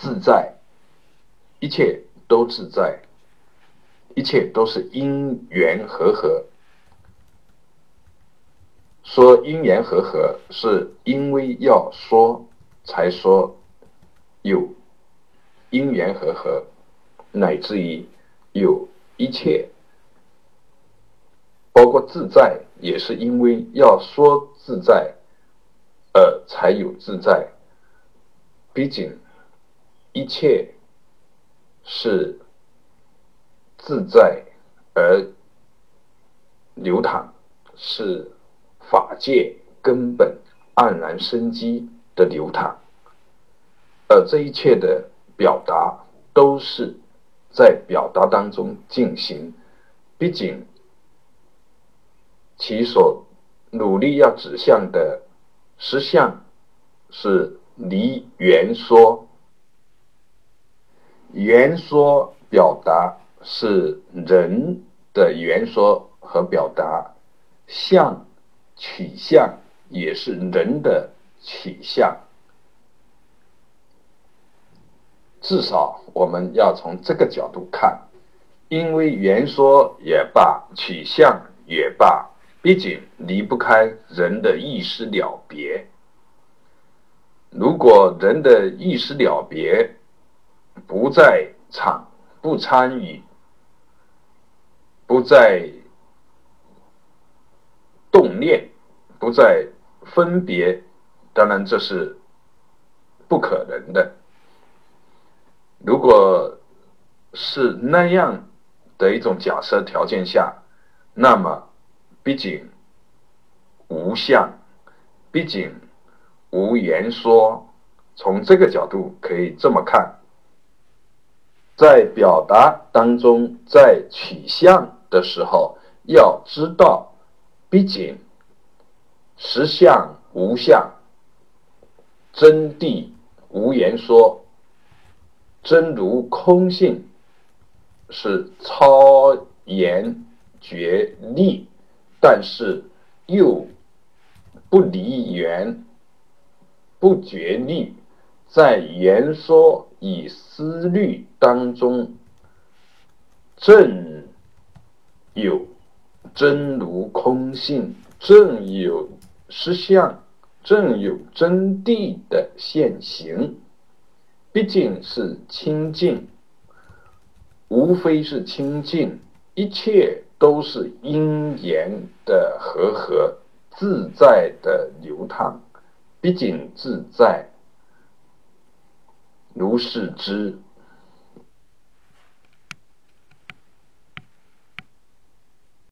自在，一切都自在，一切都是因缘和合。说因缘和合，是因为要说才说有因缘和合，乃至于有一切，包括自在，也是因为要说自在，而才有自在。毕竟一切是自在而流淌，是。法界根本黯然生机的流淌，而这一切的表达都是在表达当中进行。毕竟，其所努力要指向的实相是离圆说，圆说表达是人的圆说和表达相。取向也是人的取向，至少我们要从这个角度看，因为言说也罢，取向也罢，毕竟离不开人的意识了别。如果人的意识了别不在场、不参与、不在动念。不再分别，当然这是不可能的。如果是那样的一种假设条件下，那么毕竟无相，毕竟无言说。从这个角度可以这么看，在表达当中，在取向的时候，要知道，毕竟。实相无相，真谛无言说，真如空性是超言绝力，但是又不离缘，不绝力，在言说与思虑当中，正有真如空性，正有。实相正有真谛的现行，毕竟是清净，无非是清净，一切都是因缘的和合，自在的流淌，毕竟自在，如是之。